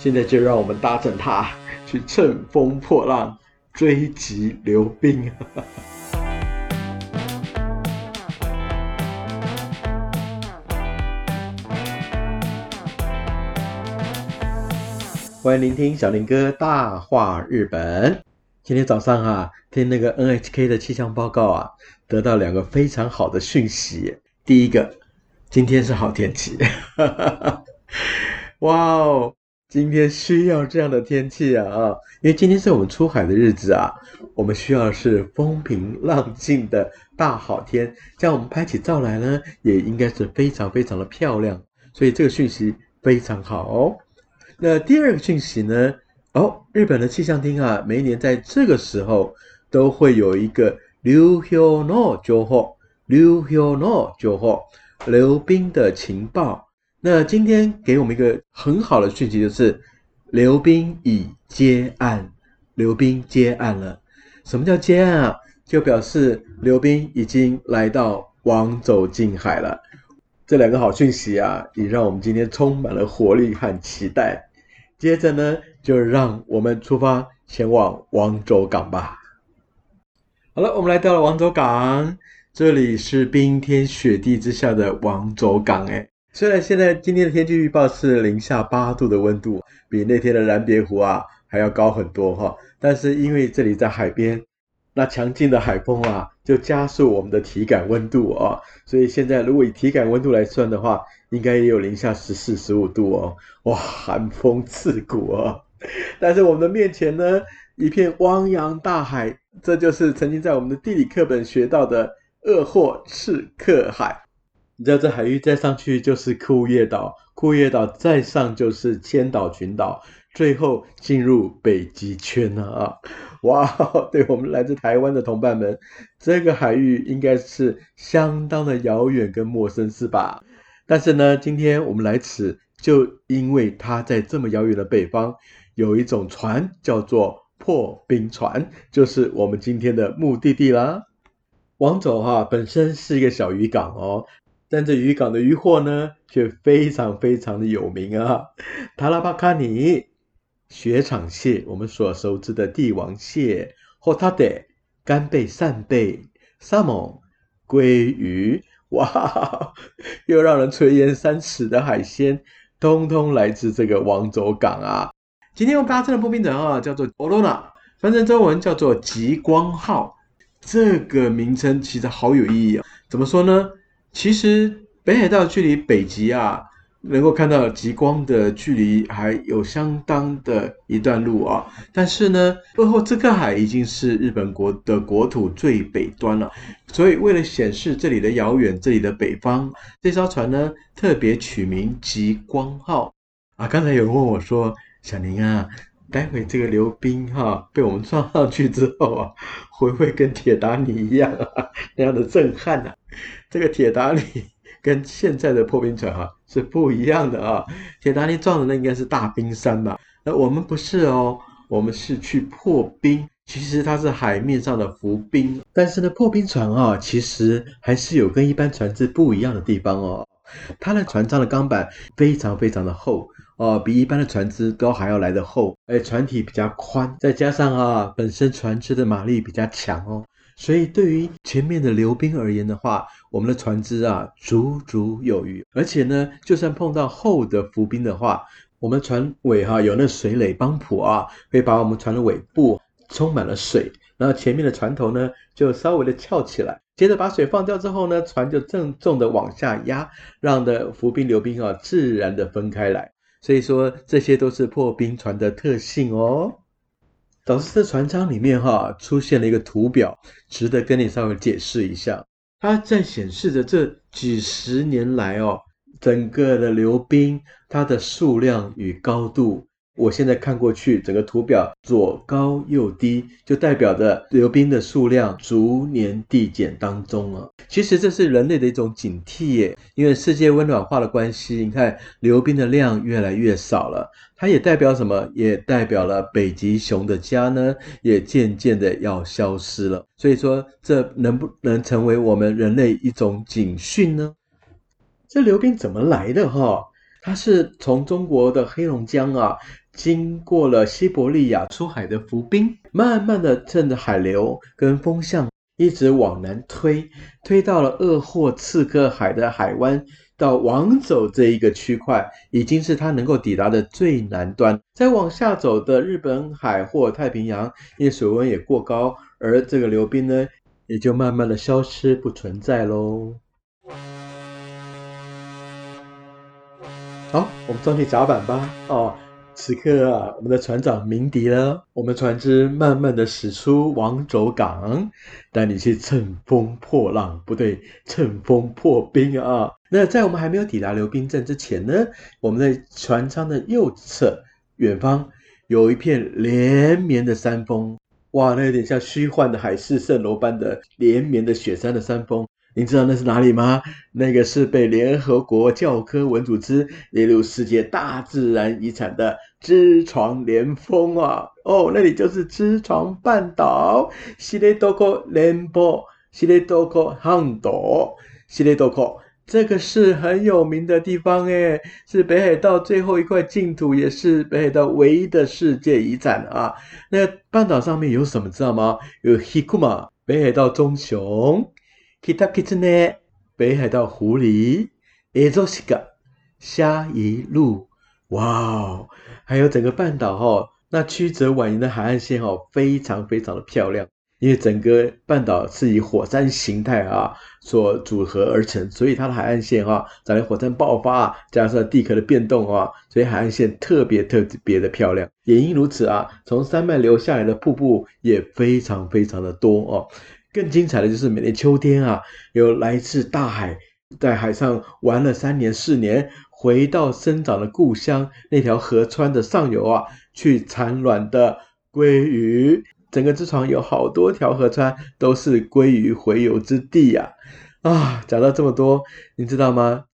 现在就让我们搭乘它去乘风破浪，追击刘冰。欢迎聆听小林哥大话日本。今天早上啊，听那个 NHK 的气象报告啊，得到两个非常好的讯息。第一个，今天是好天气。哇哦！今天需要这样的天气啊！因为今天是我们出海的日子啊，我们需要是风平浪静的大好天，这样我们拍起照来呢，也应该是非常非常的漂亮。所以这个讯息非常好哦。那第二个讯息呢？哦，日本的气象厅啊，每一年在这个时候都会有一个流氷の情報、流氷の情報、流冰的情报。那今天给我们一个很好的讯息，就是刘冰已接案，刘冰接案了。什么叫接案啊？就表示刘冰已经来到王走近海了。这两个好讯息啊，也让我们今天充满了活力和期待。接着呢，就让我们出发前往王州港吧。好了，我们来到了王州港，这里是冰天雪地之下的王州港，哎。虽然现在今天的天气预报是零下八度的温度，比那天的蓝别湖啊还要高很多哈，但是因为这里在海边，那强劲的海风啊就加速我们的体感温度啊，所以现在如果以体感温度来算的话，应该也有零下十四十五度哦，哇，寒风刺骨啊！但是我们的面前呢，一片汪洋大海，这就是曾经在我们的地理课本学到的鄂霍次克海。你知道这海域再上去就是库页岛，库页岛再上就是千岛群岛，最后进入北极圈了啊！哇，对我们来自台湾的同伴们，这个海域应该是相当的遥远跟陌生，是吧？但是呢，今天我们来此，就因为它在这么遥远的北方，有一种船叫做破冰船，就是我们今天的目的地啦。王走哈本身是一个小渔港哦。但这渔港的渔货呢，却非常非常的有名啊！塔拉巴卡尼雪场蟹，我们所熟知的帝王蟹，或它的干贝、扇贝、沙蒙、鲑鱼，哇，又让人垂涎三尺的海鲜，通通来自这个王走港啊！今天我们搭乘的破冰船啊，叫做 Orona，翻成中文叫做极光号。这个名称其实好有意义啊！怎么说呢？其实北海道距离北极啊，能够看到极光的距离还有相当的一段路啊。但是呢，鄂后这个海已经是日本国的国土最北端了，所以为了显示这里的遥远，这里的北方，这艘船呢特别取名极光号啊。刚才有人问我说：“小宁啊，待会这个刘冰哈被我们撞上去之后啊，会不会跟铁达尼一样啊那样的震撼呢？”这个铁达尼跟现在的破冰船哈是不一样的啊。铁达尼撞的那应该是大冰山吧？那我们不是哦，我们是去破冰。其实它是海面上的浮冰，但是呢，破冰船啊，其实还是有跟一般船只不一样的地方哦。它的船舱的钢板非常非常的厚哦，比一般的船只都还要来得厚，而船体比较宽，再加上啊，本身船只的马力比较强哦。所以，对于前面的流冰而言的话，我们的船只啊，足足有余。而且呢，就算碰到厚的浮冰的话，我们船尾哈有那水垒帮浦啊，会把我们船的尾部充满了水，然后前面的船头呢就稍微的翘起来。接着把水放掉之后呢，船就郑重的往下压，让的浮冰流冰啊自然的分开来。所以说，这些都是破冰船的特性哦。导致这船舱里面哈出现了一个图表，值得跟你稍微解释一下。它在显示着这几十年来哦，整个的流冰它的数量与高度。我现在看过去，整个图表左高右低，就代表着流冰的数量逐年递减当中啊。其实这是人类的一种警惕耶，因为世界温暖化的关系，你看流冰的量越来越少了。它也代表什么？也代表了北极熊的家呢，也渐渐的要消失了。所以说，这能不能成为我们人类一种警讯呢？这流冰怎么来的哈？它是从中国的黑龙江啊。经过了西伯利亚出海的浮冰，慢慢的趁着海流跟风向，一直往南推，推到了鄂霍次克海的海湾。到往走这一个区块，已经是它能够抵达的最南端。再往下走的日本海或太平洋，因为水温也过高，而这个流冰呢，也就慢慢的消失不存在喽。好，我们装起甲板吧。哦。此刻啊，我们的船长鸣笛了，我们船只慢慢的驶出王轴港，带你去乘风破浪，不对，乘风破冰啊！那在我们还没有抵达流冰镇之前呢，我们在船舱的右侧远方有一片连绵的山峰，哇，那有点像虚幻的海市蜃楼般的连绵的雪山的山峰。你知道那是哪里吗？那个是被联合国教科文组织列入世界大自然遗产的知床连峰啊！哦，那里就是知床半岛，西列多克连坡，西列多克汉岛，西列多克，这个是很有名的地方诶，是北海道最后一块净土，也是北海道唯一的世界遗产啊！那半岛上面有什么知道吗？有 Hikuma 北海道棕熊。Kita Kitne 北海道狐狸，Ezoshika 虾夷鹿，哇哦，还有整个半岛哈，那曲折蜿蜒的海岸线哦，非常非常的漂亮。因为整个半岛是以火山形态啊所组合而成，所以它的海岸线哈，在火山爆发加上地壳的变动啊，所以海岸线特别特别的漂亮。也因如此啊，从山脉流下来的瀑布也非常非常的多哦。更精彩的就是每年秋天啊，有来自大海，在海上玩了三年四年，回到生长的故乡那条河川的上游啊，去产卵的鲑鱼。整个之床有好多条河川都是鲑鱼洄游之地呀！啊，讲到这么多，你知道吗？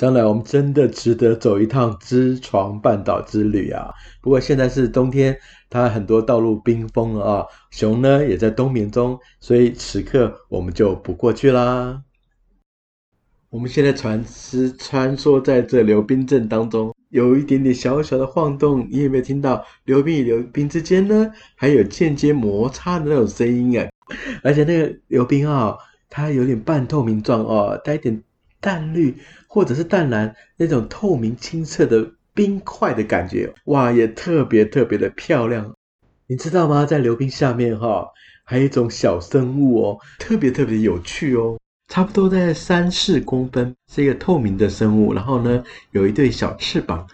将来我们真的值得走一趟知床半岛之旅啊！不过现在是冬天，它很多道路冰封了啊，熊呢也在冬眠中，所以此刻我们就不过去啦。我们现在船只穿梭在这流冰阵当中，有一点点小小的晃动，你有没有听到流冰与流冰之间呢？还有间接摩擦的那种声音啊！而且那个流冰啊，它有点半透明状哦，带一点。淡绿或者是淡蓝那种透明清澈的冰块的感觉，哇，也特别特别的漂亮。你知道吗？在流冰下面哈，还有一种小生物哦，特别特别有趣哦。差不多在三四公分，是一个透明的生物。然后呢，有一对小翅膀，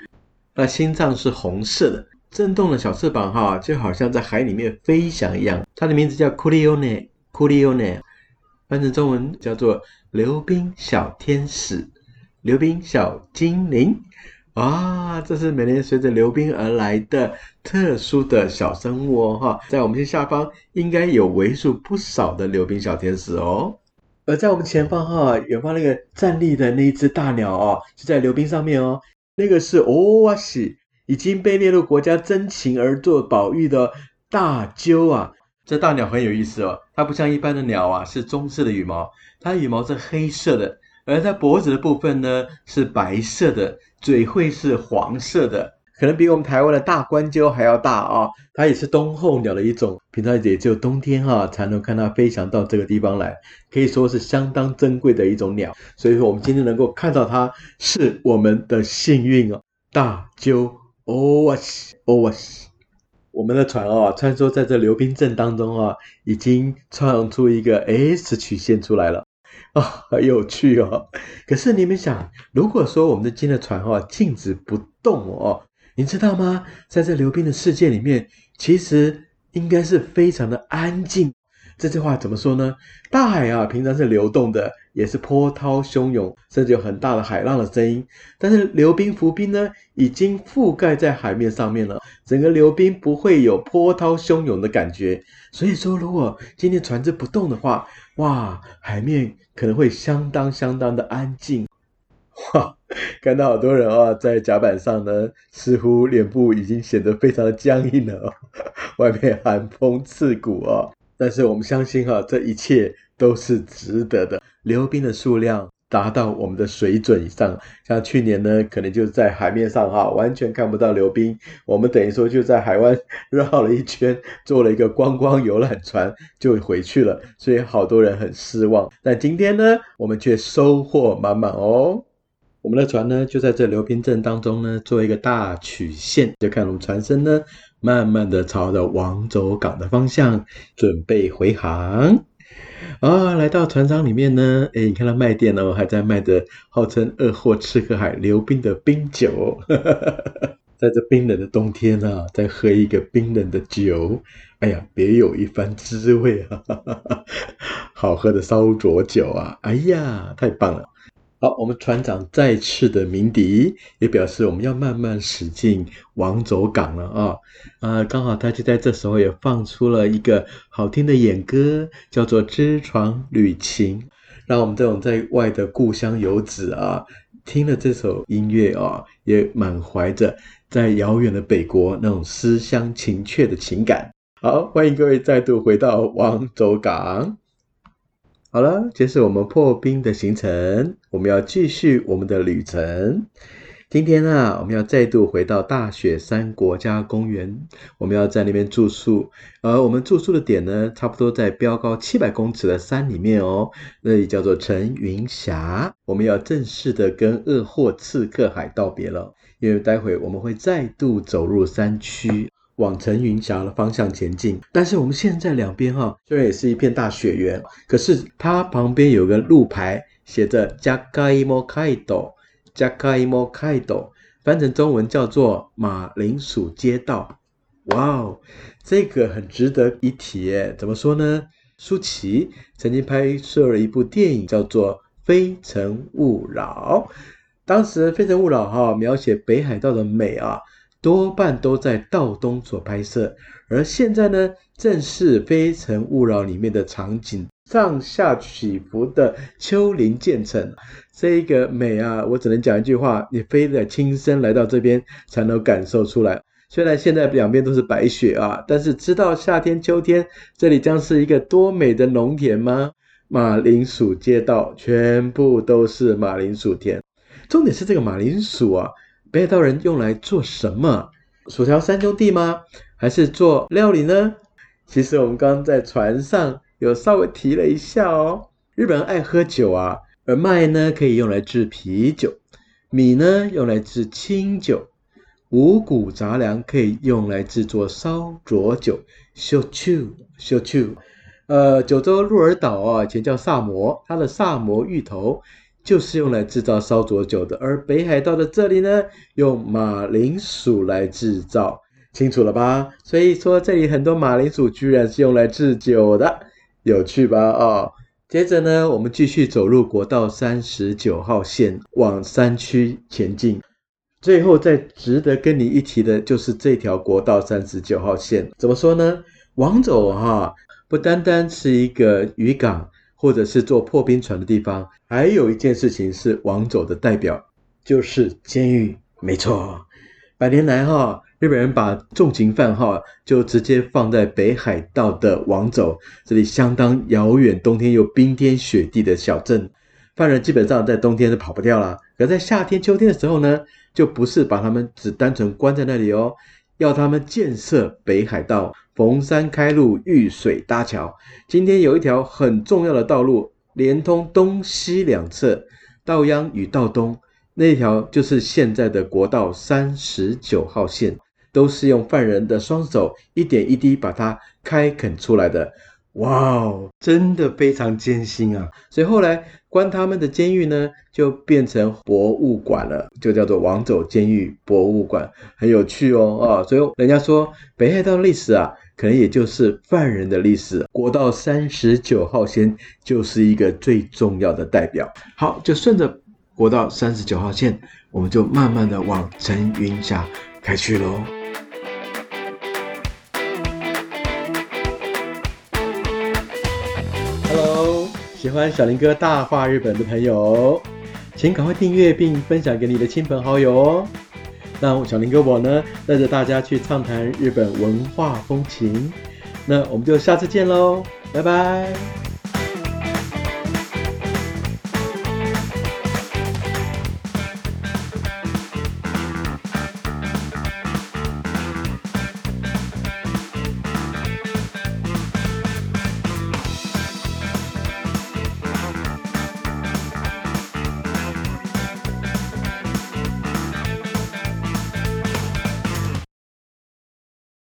那心脏是红色的，震动的小翅膀哈，就好像在海里面飞翔一样。它的名字叫库利欧内，库利欧内，翻成中文叫做。溜冰小天使，溜冰小精灵，啊，这是每年随着溜冰而来的特殊的小生物哦，哈，在我们下方应该有为数不少的溜冰小天使哦。而在我们前方哈，远方那个站立的那一只大鸟哦，就在溜冰上面哦，那个是欧瓦西，已经被列入国家珍禽而做保育的大鸠啊。这大鸟很有意思哦，它不像一般的鸟啊，是棕色的羽毛，它的羽毛是黑色的，而在脖子的部分呢是白色的，嘴会是黄色的，可能比我们台湾的大冠鸠还要大啊。它也是冬候鸟的一种，平常也只有冬天哈才能看它飞翔到这个地方来，可以说是相当珍贵的一种鸟。所以说我们今天能够看到它，是我们的幸运哦。大鸠，哦哇西，哦哇西。我们的船啊，穿梭在这流冰阵当中啊，已经创出一个 S 曲线出来了啊，很有趣哦。可是你们想，如果说我们的今天的船哦静止不动哦，你知道吗？在这流冰的世界里面，其实应该是非常的安静。这句话怎么说呢？大海啊，平常是流动的，也是波涛汹涌，甚至有很大的海浪的声音。但是流冰浮冰呢，已经覆盖在海面上面了，整个流冰不会有波涛汹涌的感觉。所以说，如果今天船只不动的话，哇，海面可能会相当相当的安静。哇，看到好多人啊，在甲板上呢，似乎脸部已经显得非常的僵硬了，外面寒风刺骨啊。但是我们相信哈，这一切都是值得的。溜冰的数量达到我们的水准以上。像去年呢，可能就在海面上哈，完全看不到流冰。我们等于说就在海湾绕了一圈，坐了一个观光游览船就回去了，所以好多人很失望。但今天呢，我们却收获满满哦。我们的船呢，就在这流冰镇当中呢，做一个大曲线，就看我们船身呢，慢慢的朝着王走港的方向准备回航。啊，来到船长里面呢，哎，你看到卖店哦，还在卖着号称“二货吃喝海流冰”的冰酒。在这冰冷的冬天啊，再喝一个冰冷的酒，哎呀，别有一番滋味啊！好喝的烧灼酒啊，哎呀，太棒了！好，我们船长再次的鸣笛，也表示我们要慢慢驶进王走港了啊！啊，刚好他就在这时候也放出了一个好听的演歌，叫做《知床旅情》，让我们这种在外的故乡游子啊，听了这首音乐啊，也满怀着在遥远的北国那种思乡情切的情感。好，欢迎各位再度回到王走港。好了，这是我们破冰的行程，我们要继续我们的旅程。今天啊，我们要再度回到大雪山国家公园，我们要在那边住宿。而我们住宿的点呢，差不多在标高七百公尺的山里面哦，那里叫做陈云峡。我们要正式的跟鄂霍次克海道别了，因为待会我们会再度走入山区。往陈云峡的方向前进，但是我们现在两边哈，虽然也是一片大雪原，可是它旁边有个路牌，写着“加卡伊莫开斗”，加卡伊莫开斗，翻成中文叫做马铃薯街道。哇哦，这个很值得一提耶！怎么说呢？舒淇曾经拍摄了一部电影，叫做《非诚勿扰》，当时《非诚勿扰》哈描写北海道的美啊。多半都在道东所拍摄，而现在呢，正是《非诚勿扰》里面的场景，上下起伏的丘陵渐层，这个美啊，我只能讲一句话：你非得亲身来到这边才能感受出来。虽然现在两边都是白雪啊，但是知道夏天、秋天这里将是一个多美的农田吗？马铃薯街道全部都是马铃薯田，重点是这个马铃薯啊。北海道人用来做什么？薯条三兄弟吗？还是做料理呢？其实我们刚刚在船上有稍微提了一下哦。日本人爱喝酒啊，而麦呢可以用来制啤酒，米呢用来制清酒，五谷杂粮可以用来制作烧灼酒。烧酒，烧酒。呃，九州鹿儿岛啊，以前叫萨摩，它的萨摩芋头。就是用来制造烧灼酒的，而北海道的这里呢，用马铃薯来制造，清楚了吧？所以说这里很多马铃薯居然是用来制酒的，有趣吧？哦，接着呢，我们继续走入国道三十九号线往山区前进。最后再值得跟你一提的就是这条国道三十九号线，怎么说呢？往走哈，不单单是一个渔港。或者是坐破冰船的地方，还有一件事情是王走的代表，就是监狱。没错，百年来哈，日本人把重刑犯哈就直接放在北海道的王走这里，相当遥远，冬天又冰天雪地的小镇，犯人基本上在冬天是跑不掉了。可在夏天、秋天的时候呢，就不是把他们只单纯关在那里哦，要他们建设北海道。逢山开路，遇水搭桥。今天有一条很重要的道路，连通东西两侧，道央与道东那条就是现在的国道三十九号线，都是用犯人的双手一点一滴把它开垦出来的。哇哦，真的非常艰辛啊！所以后来关他们的监狱呢，就变成博物馆了，就叫做王走监狱博物馆，很有趣哦啊！所以人家说北海道历史啊。可能也就是犯人的历史，国道三十九号线就是一个最重要的代表。好，就顺着国道三十九号线，我们就慢慢的往陈云峡开去喽。Hello，喜欢小林哥大话日本的朋友，请赶快订阅并分享给你的亲朋好友哦。那小林哥我呢，带着大家去畅谈日本文化风情。那我们就下次见喽，拜拜。